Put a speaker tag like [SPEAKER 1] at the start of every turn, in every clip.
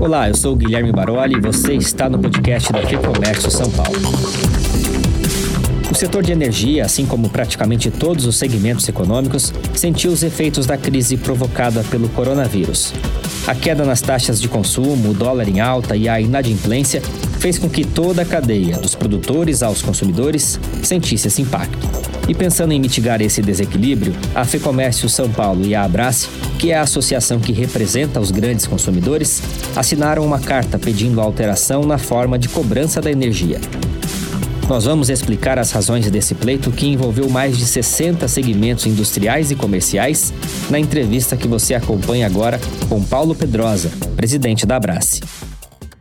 [SPEAKER 1] Olá, eu sou Guilherme Baroli e você está no podcast da FEComércio São Paulo. O setor de energia, assim como praticamente todos os segmentos econômicos, sentiu os efeitos da crise provocada pelo coronavírus. A queda nas taxas de consumo, o dólar em alta e a inadimplência fez com que toda a cadeia, dos produtores aos consumidores, sentisse esse impacto. E pensando em mitigar esse desequilíbrio, a FEComércio São Paulo e a Abrace, que é a associação que representa os grandes consumidores, assinaram uma carta pedindo alteração na forma de cobrança da energia. Nós vamos explicar as razões desse pleito que envolveu mais de 60 segmentos industriais e comerciais na entrevista que você acompanha agora com Paulo Pedrosa, presidente da Abrace.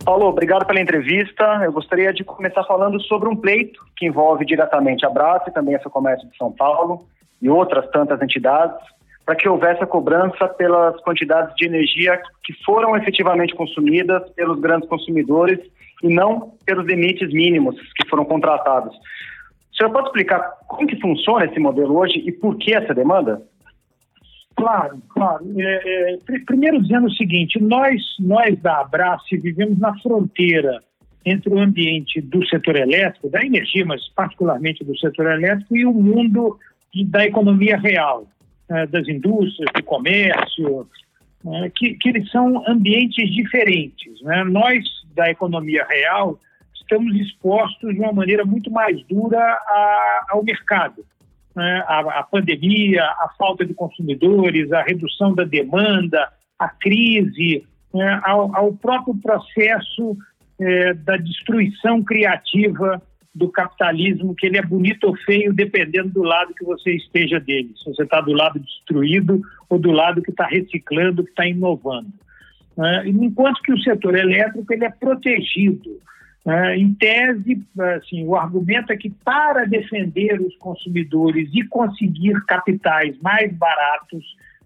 [SPEAKER 2] Paulo, obrigado pela entrevista. Eu gostaria de começar falando sobre um pleito que envolve diretamente a Abrace, também a Comércio de São Paulo e outras tantas entidades, para que houvesse a cobrança pelas quantidades de energia que foram efetivamente consumidas pelos grandes consumidores e não pelos limites mínimos que foram contratados. O senhor pode explicar como que funciona esse modelo hoje e por que essa demanda?
[SPEAKER 3] Claro, claro. É, é, primeiro dizendo o seguinte, nós, nós da Abrace vivemos na fronteira entre o ambiente do setor elétrico, da energia, mas particularmente do setor elétrico, e o mundo da economia real, é, das indústrias, do comércio, é, que, que eles são ambientes diferentes. Né? Nós da economia real, estamos expostos de uma maneira muito mais dura a, ao mercado. Né? A, a, pandemia, a falta de consumidores, a redução da demanda, a crise, né? ao, ao, próprio processo é, da destruição criativa do capitalismo, que ele é bonito ou feio dependendo do lado que você esteja dele. Se você está do lado destruído ou do lado que está reciclando, que está inovando. Né? Enquanto que o setor elétrico ele é protegido. Né? Em tese, assim, o argumento é que para defender os consumidores e conseguir capitais mais baratos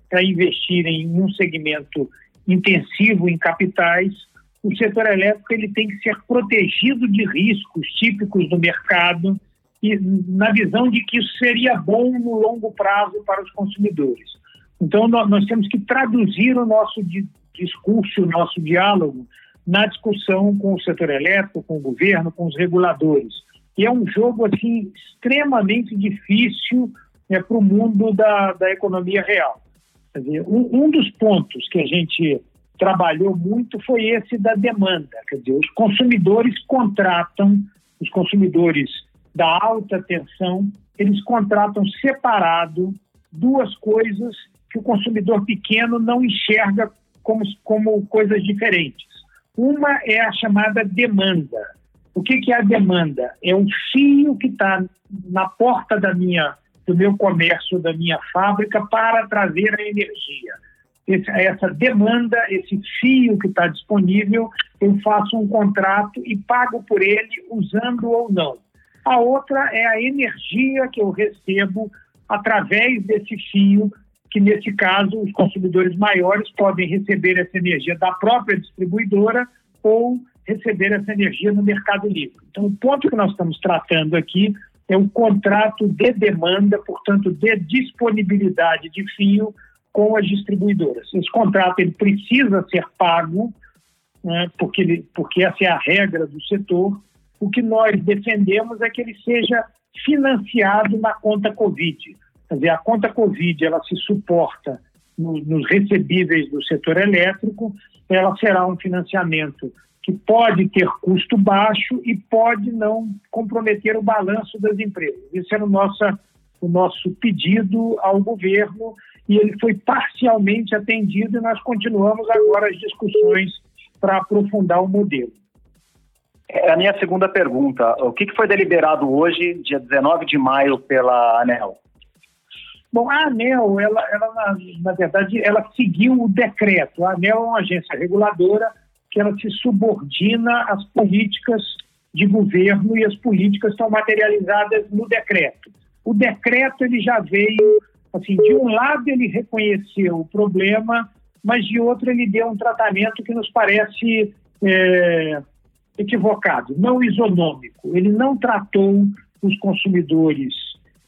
[SPEAKER 3] para investirem em um segmento intensivo em capitais, o setor elétrico ele tem que ser protegido de riscos típicos do mercado e na visão de que isso seria bom no longo prazo para os consumidores. Então, nós temos que traduzir o nosso discurso, o nosso diálogo na discussão com o setor elétrico, com o governo, com os reguladores. E é um jogo assim extremamente difícil né, para o mundo da, da economia real. Quer dizer, um, um dos pontos que a gente trabalhou muito foi esse da demanda. Quer dizer, os consumidores contratam, os consumidores da alta tensão, eles contratam separado duas coisas que o consumidor pequeno não enxerga como, como coisas diferentes. Uma é a chamada demanda. O que, que é a demanda? É um fio que está na porta da minha, do meu comércio, da minha fábrica, para trazer a energia. Esse, essa demanda, esse fio que está disponível, eu faço um contrato e pago por ele, usando ou não. A outra é a energia que eu recebo através desse fio que nesse caso os consumidores maiores podem receber essa energia da própria distribuidora ou receber essa energia no mercado livre. Então, o ponto que nós estamos tratando aqui é o contrato de demanda, portanto, de disponibilidade de fio com as distribuidoras. Esse contrato ele precisa ser pago, né, porque, ele, porque essa é a regra do setor. O que nós defendemos é que ele seja financiado na conta Covid. Quer dizer, a conta Covid ela se suporta no, nos recebíveis do setor elétrico, ela será um financiamento que pode ter custo baixo e pode não comprometer o balanço das empresas. Esse era o nosso, o nosso pedido ao governo e ele foi parcialmente atendido e nós continuamos agora as discussões para aprofundar o modelo.
[SPEAKER 2] É a minha segunda pergunta. O que foi deliberado hoje, dia 19 de maio, pela ANEL?
[SPEAKER 3] Bom, a ANEL, ela, ela na, na, verdade, ela seguiu o decreto. A ANEL é uma agência reguladora que ela se subordina às políticas de governo e as políticas estão materializadas no decreto. O decreto ele já veio, assim, de um lado ele reconheceu o problema, mas de outro ele deu um tratamento que nos parece é, equivocado, não isonômico. Ele não tratou os consumidores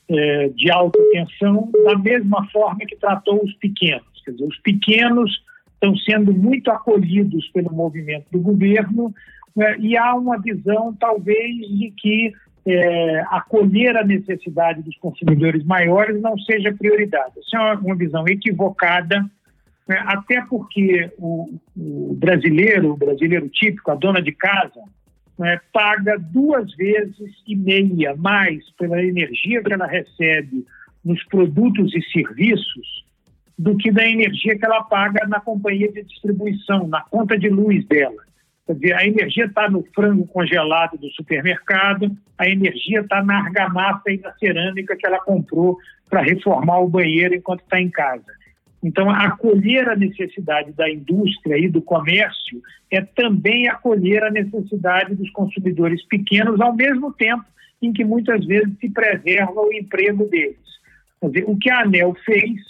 [SPEAKER 3] é, de alta tensão da mesma forma que tratou os pequenos. Quer dizer, os pequenos estão sendo muito acolhidos pelo movimento do governo né, e há uma visão, talvez, de que é, acolher a necessidade dos consumidores maiores não seja prioridade. Essa é uma visão equivocada, né, até porque o, o, brasileiro, o brasileiro típico, a dona de casa, né, paga duas vezes e meia mais pela energia que ela recebe nos produtos e serviços do que da energia que ela paga na companhia de distribuição, na conta de luz dela. Quer dizer, a energia está no frango congelado do supermercado, a energia está na argamassa e na cerâmica que ela comprou para reformar o banheiro enquanto está em casa. Então, acolher a necessidade da indústria e do comércio é também acolher a necessidade dos consumidores pequenos, ao mesmo tempo em que muitas vezes se preserva o emprego deles. Dizer, o que a ANEL fez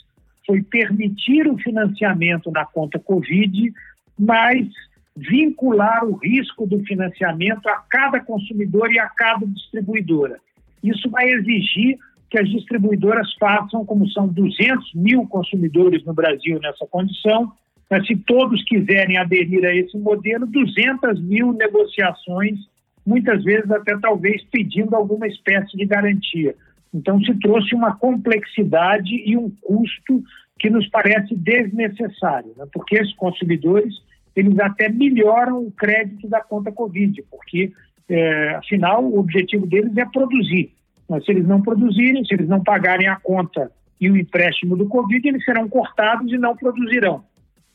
[SPEAKER 3] foi permitir o financiamento na conta Covid, mas vincular o risco do financiamento a cada consumidor e a cada distribuidora. Isso vai exigir que as distribuidoras façam, como são 200 mil consumidores no Brasil nessa condição, mas se todos quiserem aderir a esse modelo, 200 mil negociações, muitas vezes até talvez pedindo alguma espécie de garantia. Então, se trouxe uma complexidade e um custo que nos parece desnecessário, né? porque esses consumidores eles até melhoram o crédito da conta Covid, porque, é, afinal, o objetivo deles é produzir. Mas se eles não produzirem, se eles não pagarem a conta e o empréstimo do Covid, eles serão cortados e não produzirão.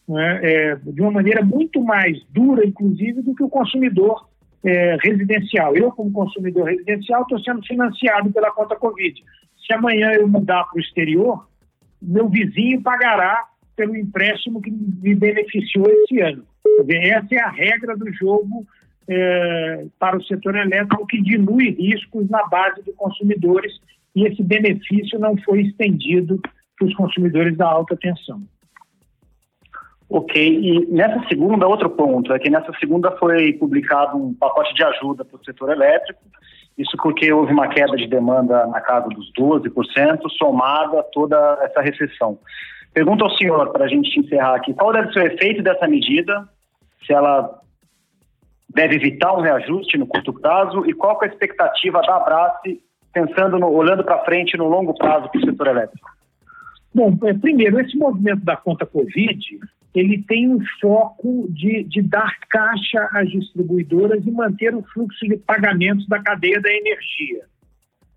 [SPEAKER 3] Né? É, de uma maneira muito mais dura, inclusive, do que o consumidor é, residencial. Eu, como consumidor residencial, estou sendo financiado pela conta Covid. Se amanhã eu mudar para o exterior, meu vizinho pagará pelo empréstimo que me beneficiou esse ano. Essa é a regra do jogo é, para o setor elétrico, que dilui riscos na base de consumidores e esse benefício não foi estendido para os consumidores da alta tensão.
[SPEAKER 2] Ok, e nessa segunda, outro ponto, é que nessa segunda foi publicado um pacote de ajuda para o setor elétrico, isso porque houve uma queda de demanda na casa dos 12%, somada a toda essa recessão. Pergunto ao senhor, para a gente encerrar aqui, qual deve ser o efeito dessa medida, se ela deve evitar um reajuste no curto prazo e qual é a expectativa da Abrace, pensando no, olhando para frente no longo prazo para o setor elétrico?
[SPEAKER 3] Bom, é, primeiro, esse movimento da conta Covid, ele tem um foco de, de dar caixa às distribuidoras e manter o fluxo de pagamentos da cadeia da energia.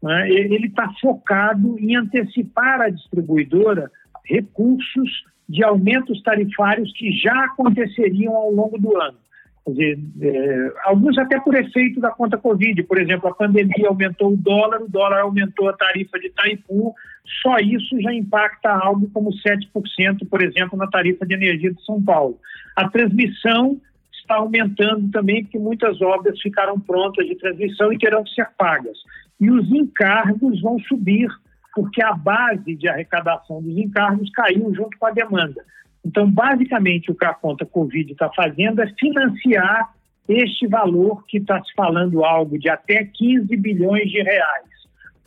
[SPEAKER 3] Né? Ele está focado em antecipar à distribuidora recursos de aumentos tarifários que já aconteceriam ao longo do ano. É, alguns até por efeito da conta Covid, por exemplo, a pandemia aumentou o dólar, o dólar aumentou a tarifa de Itaipu, só isso já impacta algo como 7%, por exemplo, na tarifa de energia de São Paulo. A transmissão está aumentando também, porque muitas obras ficaram prontas de transmissão e terão que ser pagas. E os encargos vão subir porque a base de arrecadação dos encargos caiu junto com a demanda. Então, basicamente, o que a conta Covid está fazendo é financiar este valor que está se falando algo de até 15 bilhões de reais.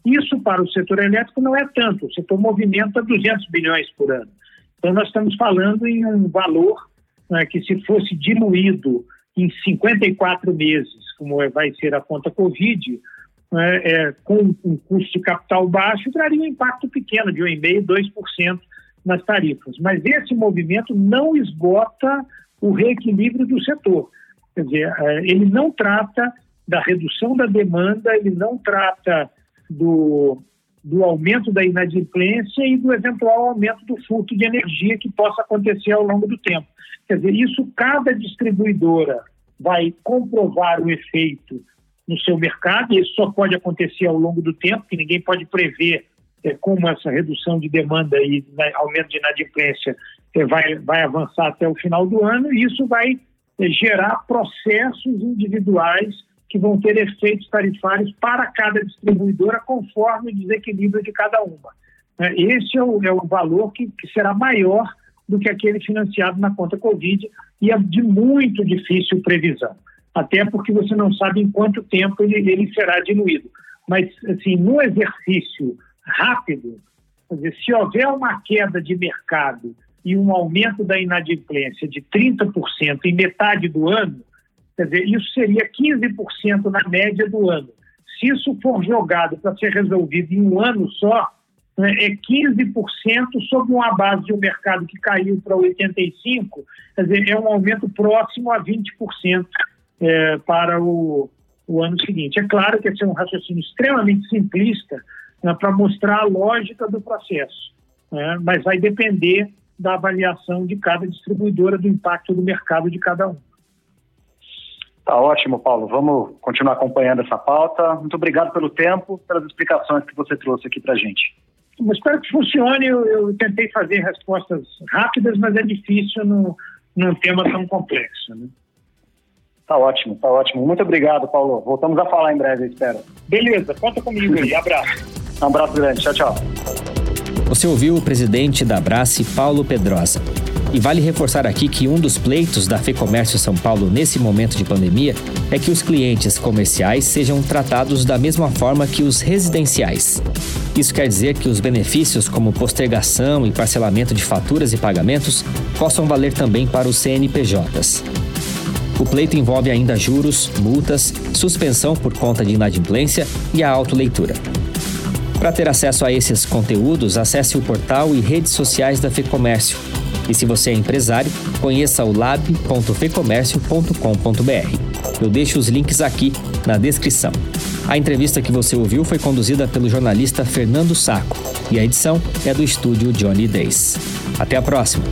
[SPEAKER 3] Isso para o setor elétrico não é tanto, o setor movimenta 200 bilhões por ano. Então, nós estamos falando em um valor né, que, se fosse diluído em 54 meses, como vai ser a conta Covid, né, é, com um custo de capital baixo, traria um impacto pequeno, de 1,5%, 2% nas tarifas. Mas esse movimento não esgota o reequilíbrio do setor. Quer dizer, é, ele não trata da redução da demanda, ele não trata do, do aumento da inadimplência e do eventual aumento do fluxo de energia que possa acontecer ao longo do tempo. Quer dizer, isso cada distribuidora vai comprovar o efeito no seu mercado, e isso só pode acontecer ao longo do tempo, que ninguém pode prever é, como essa redução de demanda e né, aumento de inadimplência é, vai, vai avançar até o final do ano, e isso vai é, gerar processos individuais que vão ter efeitos tarifários para cada distribuidora conforme o desequilíbrio de cada uma. É, esse é o, é o valor que, que será maior do que aquele financiado na conta Covid e é de muito difícil previsão até porque você não sabe em quanto tempo ele, ele será diluído. Mas, assim, no exercício rápido, dizer, se houver uma queda de mercado e um aumento da inadimplência de 30% em metade do ano, quer dizer, isso seria 15% na média do ano. Se isso for jogado para ser resolvido em um ano só, né, é 15% sobre uma base de um mercado que caiu para 85%, quer dizer, é um aumento próximo a 20% é, para o, o ano seguinte. É claro que esse é um raciocínio extremamente simplista né, para mostrar a lógica do processo, né, mas vai depender da avaliação de cada distribuidora do impacto do mercado de cada um.
[SPEAKER 2] Tá ótimo, Paulo. Vamos continuar acompanhando essa pauta. Muito obrigado pelo tempo, pelas explicações que você trouxe aqui para a gente.
[SPEAKER 3] Eu espero que funcione. Eu, eu, tentei fazer respostas rápidas, mas é difícil no, num tema tão complexo. Né?
[SPEAKER 2] Tá ótimo, tá ótimo. Muito obrigado, Paulo. Voltamos a falar em breve, espero.
[SPEAKER 3] Beleza, conta comigo aí. Abraço.
[SPEAKER 2] Um abraço grande. Tchau, tchau.
[SPEAKER 1] Você ouviu o presidente da Abrace, Paulo Pedrosa. E vale reforçar aqui que um dos pleitos da FEComércio São Paulo nesse momento de pandemia é que os clientes comerciais sejam tratados da mesma forma que os residenciais. Isso quer dizer que os benefícios, como postergação e parcelamento de faturas e pagamentos, possam valer também para os CNPJs. O pleito envolve ainda juros, multas, suspensão por conta de inadimplência e a autoleitura. Para ter acesso a esses conteúdos, acesse o portal e redes sociais da FEComércio e se você é empresário, conheça o lab.fecomércio.com.br. Eu deixo os links aqui na descrição. A entrevista que você ouviu foi conduzida pelo jornalista Fernando Saco e a edição é do estúdio Johnny Days. Até a próxima!